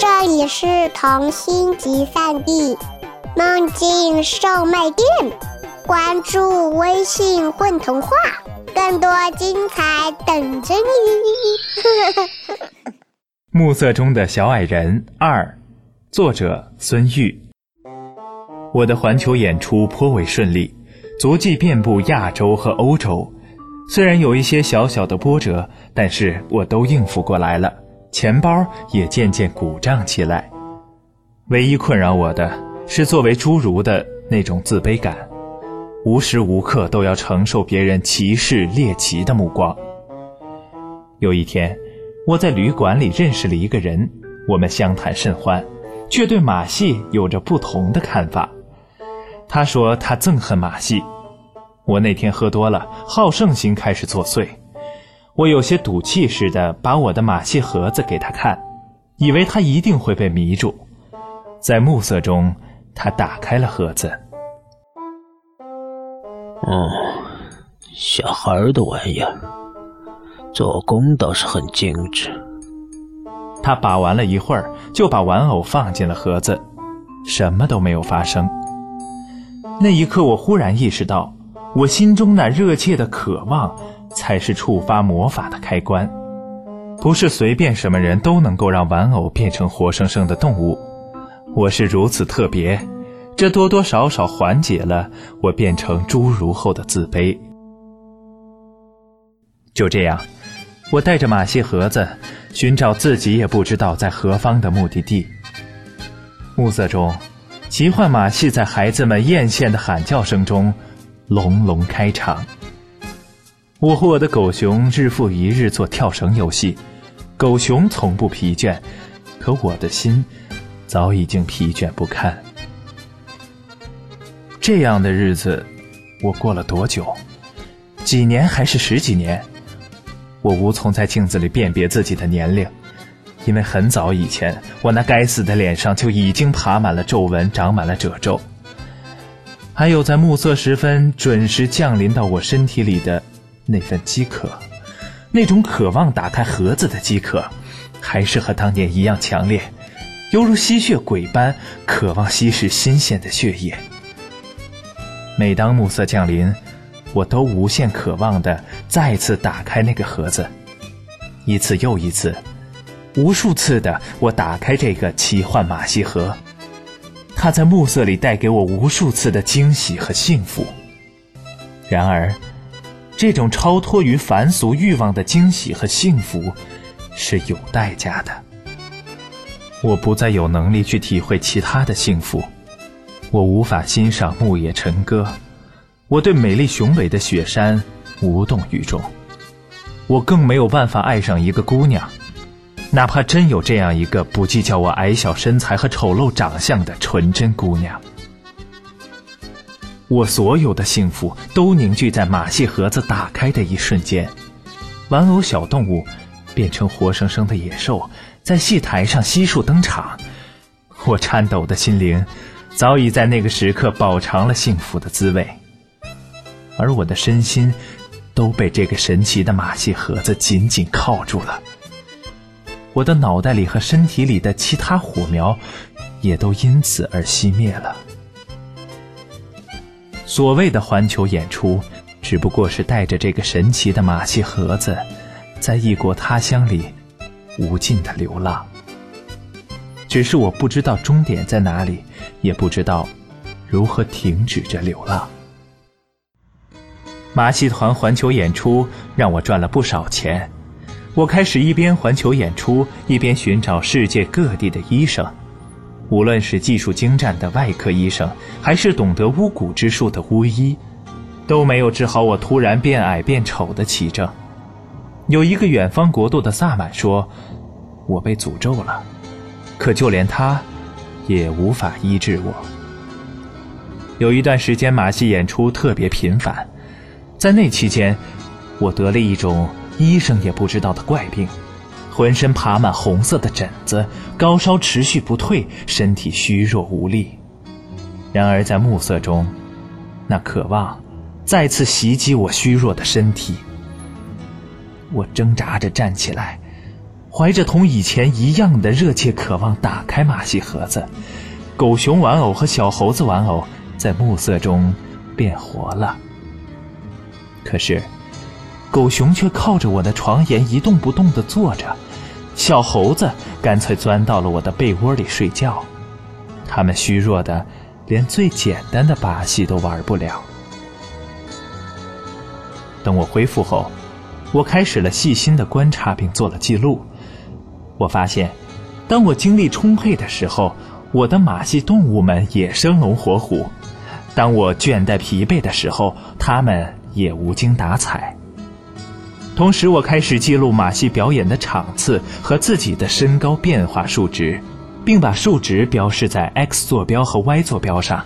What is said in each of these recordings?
这里是童心集散地，梦境售卖店。关注微信“混童话”，更多精彩等着你。暮色中的小矮人二，作者孙玉。我的环球演出颇为顺利，足迹遍布亚洲和欧洲。虽然有一些小小的波折，但是我都应付过来了。钱包也渐渐鼓胀起来。唯一困扰我的是作为侏儒的那种自卑感，无时无刻都要承受别人歧视猎奇的目光。有一天，我在旅馆里认识了一个人，我们相谈甚欢，却对马戏有着不同的看法。他说他憎恨马戏。我那天喝多了，好胜心开始作祟。我有些赌气似的把我的马戏盒子给他看，以为他一定会被迷住。在暮色中，他打开了盒子。哦，小孩的玩意儿，做工倒是很精致。他把玩了一会儿，就把玩偶放进了盒子，什么都没有发生。那一刻，我忽然意识到。我心中那热切的渴望，才是触发魔法的开关。不是随便什么人都能够让玩偶变成活生生的动物。我是如此特别，这多多少少缓解了我变成侏儒后的自卑。就这样，我带着马戏盒子，寻找自己也不知道在何方的目的地。暮色中，奇幻马戏在孩子们艳羡的喊叫声中。隆隆开场。我和我的狗熊日复一日做跳绳游戏，狗熊从不疲倦，可我的心早已经疲倦不堪。这样的日子，我过了多久？几年还是十几年？我无从在镜子里辨别自己的年龄，因为很早以前，我那该死的脸上就已经爬满了皱纹，长满了褶皱。还有在暮色时分准时降临到我身体里的那份饥渴，那种渴望打开盒子的饥渴，还是和当年一样强烈，犹如吸血鬼般渴望吸食新鲜的血液。每当暮色降临，我都无限渴望的再次打开那个盒子，一次又一次，无数次的我打开这个奇幻马戏盒。它在暮色里带给我无数次的惊喜和幸福。然而，这种超脱于凡俗欲望的惊喜和幸福，是有代价的。我不再有能力去体会其他的幸福，我无法欣赏牧野晨歌，我对美丽雄伟的雪山无动于衷，我更没有办法爱上一个姑娘。哪怕真有这样一个不计较我矮小身材和丑陋长相的纯真姑娘，我所有的幸福都凝聚在马戏盒子打开的一瞬间，玩偶小动物变成活生生的野兽，在戏台上悉数登场。我颤抖的心灵早已在那个时刻饱尝了幸福的滋味，而我的身心都被这个神奇的马戏盒子紧紧铐住了。我的脑袋里和身体里的其他火苗，也都因此而熄灭了。所谓的环球演出，只不过是带着这个神奇的马戏盒子，在异国他乡里无尽的流浪。只是我不知道终点在哪里，也不知道如何停止这流浪。马戏团环球演出让我赚了不少钱。我开始一边环球演出，一边寻找世界各地的医生，无论是技术精湛的外科医生，还是懂得巫蛊之术的巫医，都没有治好我突然变矮变丑的奇症。有一个远方国度的萨满说：“我被诅咒了。”可就连他，也无法医治我。有一段时间，马戏演出特别频繁，在那期间，我得了一种。医生也不知道的怪病，浑身爬满红色的疹子，高烧持续不退，身体虚弱无力。然而在暮色中，那渴望再次袭击我虚弱的身体。我挣扎着站起来，怀着同以前一样的热切渴望打开马戏盒子。狗熊玩偶和小猴子玩偶在暮色中变活了。可是，狗熊却靠着我的床沿一动不动地坐着，小猴子干脆钻到了我的被窝里睡觉。他们虚弱的，连最简单的把戏都玩不了。等我恢复后，我开始了细心的观察，并做了记录。我发现，当我精力充沛的时候，我的马戏动物们也生龙活虎；当我倦怠疲惫的时候，它们也无精打采。同时，我开始记录马戏表演的场次和自己的身高变化数值，并把数值标示在 X 坐标和 Y 坐标上。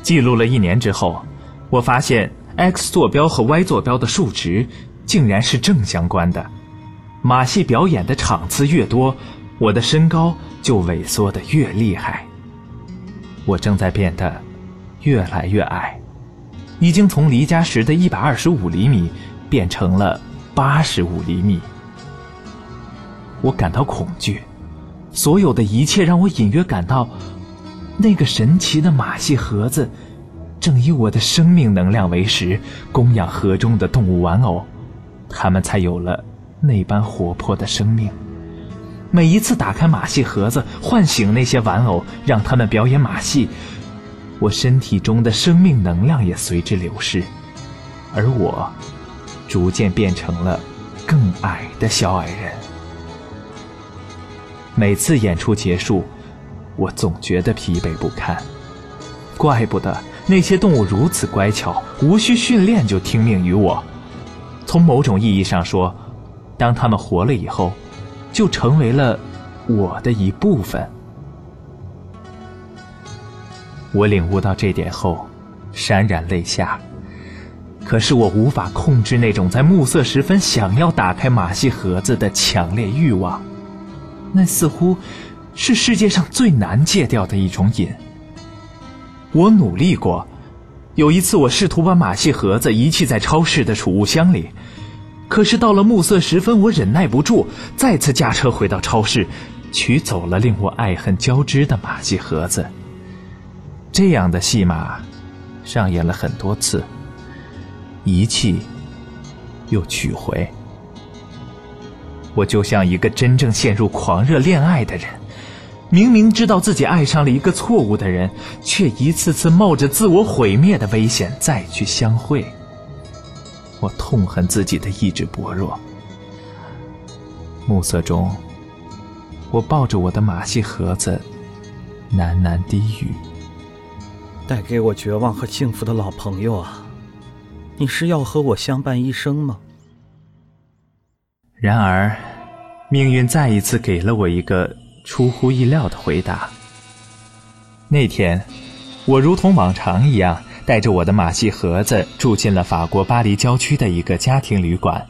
记录了一年之后，我发现。X 坐标和 Y 坐标的数值竟然是正相关的。马戏表演的场次越多，我的身高就萎缩的越厉害。我正在变得越来越矮，已经从离家时的一百二十五厘米变成了八十五厘米。我感到恐惧，所有的一切让我隐约感到，那个神奇的马戏盒子。正以我的生命能量为食，供养盒中的动物玩偶，它们才有了那般活泼的生命。每一次打开马戏盒子，唤醒那些玩偶，让他们表演马戏，我身体中的生命能量也随之流失，而我逐渐变成了更矮的小矮人。每次演出结束，我总觉得疲惫不堪，怪不得。那些动物如此乖巧，无需训练就听命于我。从某种意义上说，当它们活了以后，就成为了我的一部分。我领悟到这点后，潸然泪下。可是我无法控制那种在暮色时分想要打开马戏盒子的强烈欲望，那似乎是世界上最难戒掉的一种瘾。我努力过，有一次我试图把马戏盒子遗弃在超市的储物箱里，可是到了暮色时分，我忍耐不住，再次驾车回到超市，取走了令我爱恨交织的马戏盒子。这样的戏码上演了很多次，遗弃又取回，我就像一个真正陷入狂热恋爱的人。明明知道自己爱上了一个错误的人，却一次次冒着自我毁灭的危险再去相会。我痛恨自己的意志薄弱。暮色中，我抱着我的马戏盒子，喃喃低语：“带给我绝望和幸福的老朋友啊，你是要和我相伴一生吗？”然而，命运再一次给了我一个。出乎意料的回答。那天，我如同往常一样，带着我的马戏盒子住进了法国巴黎郊区的一个家庭旅馆。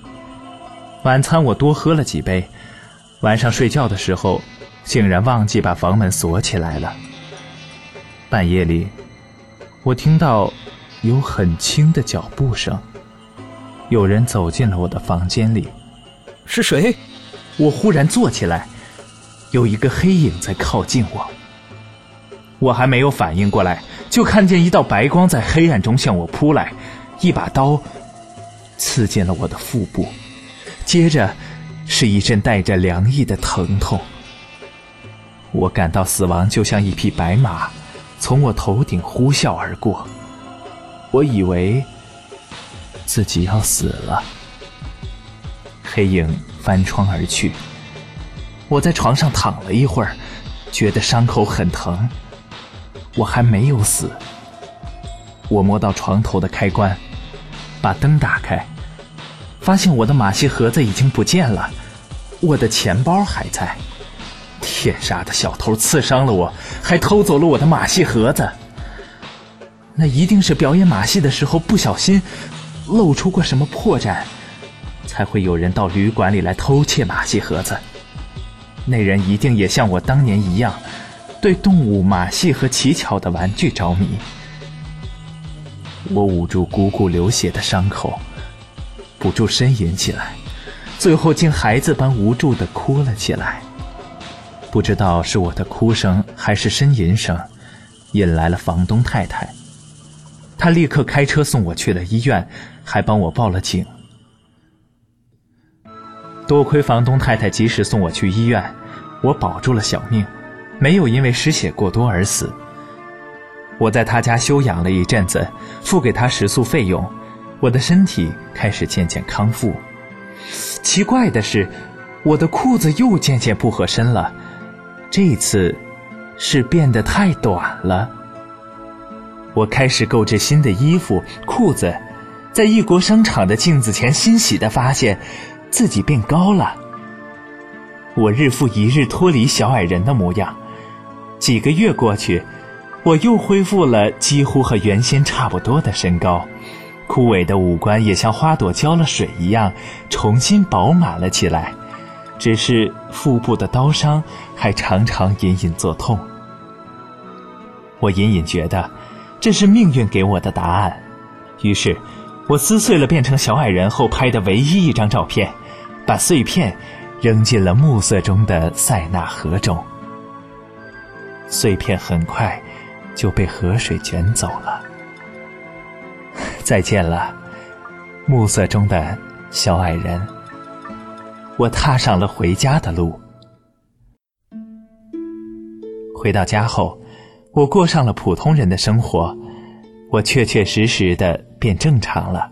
晚餐我多喝了几杯，晚上睡觉的时候，竟然忘记把房门锁起来了。半夜里，我听到有很轻的脚步声，有人走进了我的房间里。是谁？我忽然坐起来。有一个黑影在靠近我，我还没有反应过来，就看见一道白光在黑暗中向我扑来，一把刀刺进了我的腹部，接着是一阵带着凉意的疼痛。我感到死亡就像一匹白马从我头顶呼啸而过，我以为自己要死了。黑影翻窗而去。我在床上躺了一会儿，觉得伤口很疼。我还没有死。我摸到床头的开关，把灯打开，发现我的马戏盒子已经不见了，我的钱包还在。天杀的小偷刺伤了我，还偷走了我的马戏盒子。那一定是表演马戏的时候不小心露出过什么破绽，才会有人到旅馆里来偷窃马戏盒子。那人一定也像我当年一样，对动物、马戏和奇巧的玩具着迷。我捂住汩汩流血的伤口，不住呻吟起来，最后竟孩子般无助地哭了起来。不知道是我的哭声还是呻吟声，引来了房东太太。他立刻开车送我去了医院，还帮我报了警。多亏房东太太及时送我去医院，我保住了小命，没有因为失血过多而死。我在他家休养了一阵子，付给他食宿费用，我的身体开始渐渐康复。奇怪的是，我的裤子又渐渐不合身了。这次，是变得太短了。我开始购置新的衣服、裤子，在异国商场的镜子前欣喜地发现，自己变高了。我日复一日脱离小矮人的模样，几个月过去，我又恢复了几乎和原先差不多的身高，枯萎的五官也像花朵浇了水一样，重新饱满了起来。只是腹部的刀伤还常常隐隐作痛，我隐隐觉得这是命运给我的答案。于是，我撕碎了变成小矮人后拍的唯一一张照片，把碎片扔进了暮色中的塞纳河中。碎片很快就被河水卷走了。再见了，暮色中的小矮人。我踏上了回家的路。回到家后，我过上了普通人的生活，我确确实实的变正常了。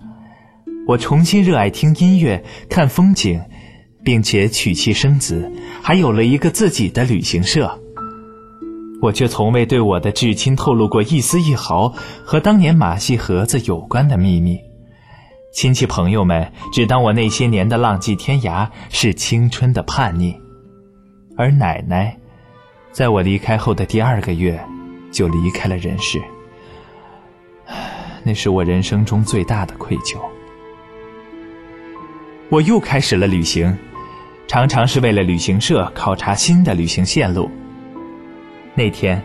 我重新热爱听音乐、看风景，并且娶妻生子，还有了一个自己的旅行社。我却从未对我的至亲透露过一丝一毫和当年马戏盒子有关的秘密。亲戚朋友们只当我那些年的浪迹天涯是青春的叛逆，而奶奶，在我离开后的第二个月，就离开了人世。那是我人生中最大的愧疚。我又开始了旅行，常常是为了旅行社考察新的旅行线路。那天，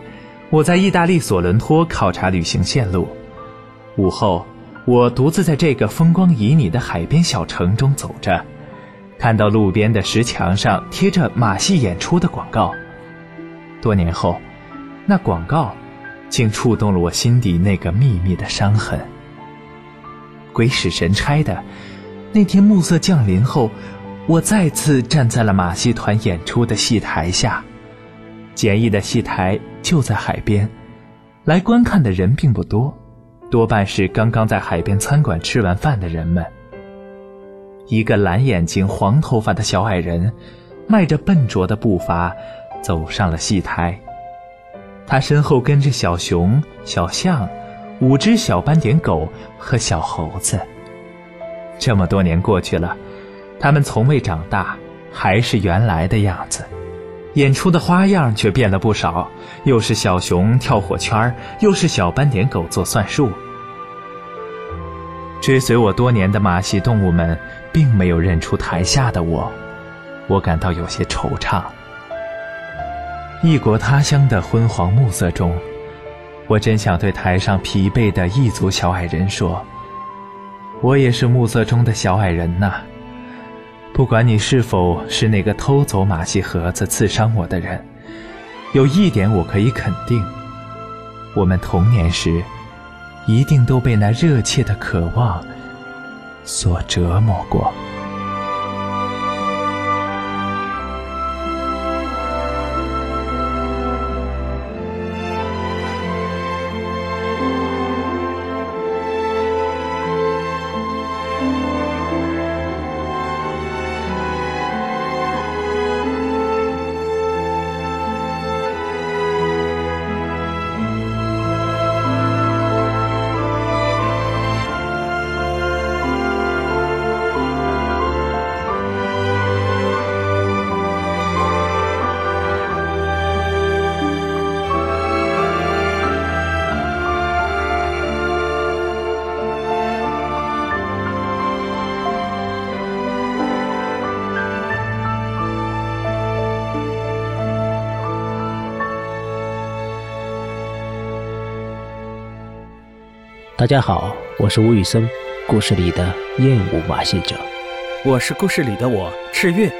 我在意大利索伦托考察旅行线路，午后。我独自在这个风光旖旎的海边小城中走着，看到路边的石墙上贴着马戏演出的广告。多年后，那广告竟触动了我心底那个秘密的伤痕。鬼使神差的，那天暮色降临后，我再次站在了马戏团演出的戏台下。简易的戏台就在海边，来观看的人并不多。多半是刚刚在海边餐馆吃完饭的人们。一个蓝眼睛、黄头发的小矮人，迈着笨拙的步伐，走上了戏台。他身后跟着小熊、小象、五只小斑点狗和小猴子。这么多年过去了，他们从未长大，还是原来的样子。演出的花样却变了不少，又是小熊跳火圈又是小斑点狗做算术。追随我多年的马戏动物们，并没有认出台下的我，我感到有些惆怅。异国他乡的昏黄暮色中，我真想对台上疲惫的异族小矮人说：“我也是暮色中的小矮人呐。”不管你是否是那个偷走马戏盒子刺伤我的人，有一点我可以肯定：我们童年时一定都被那热切的渴望所折磨过。大家好，我是吴宇森，故事里的厌恶马戏者。我是故事里的我，赤月。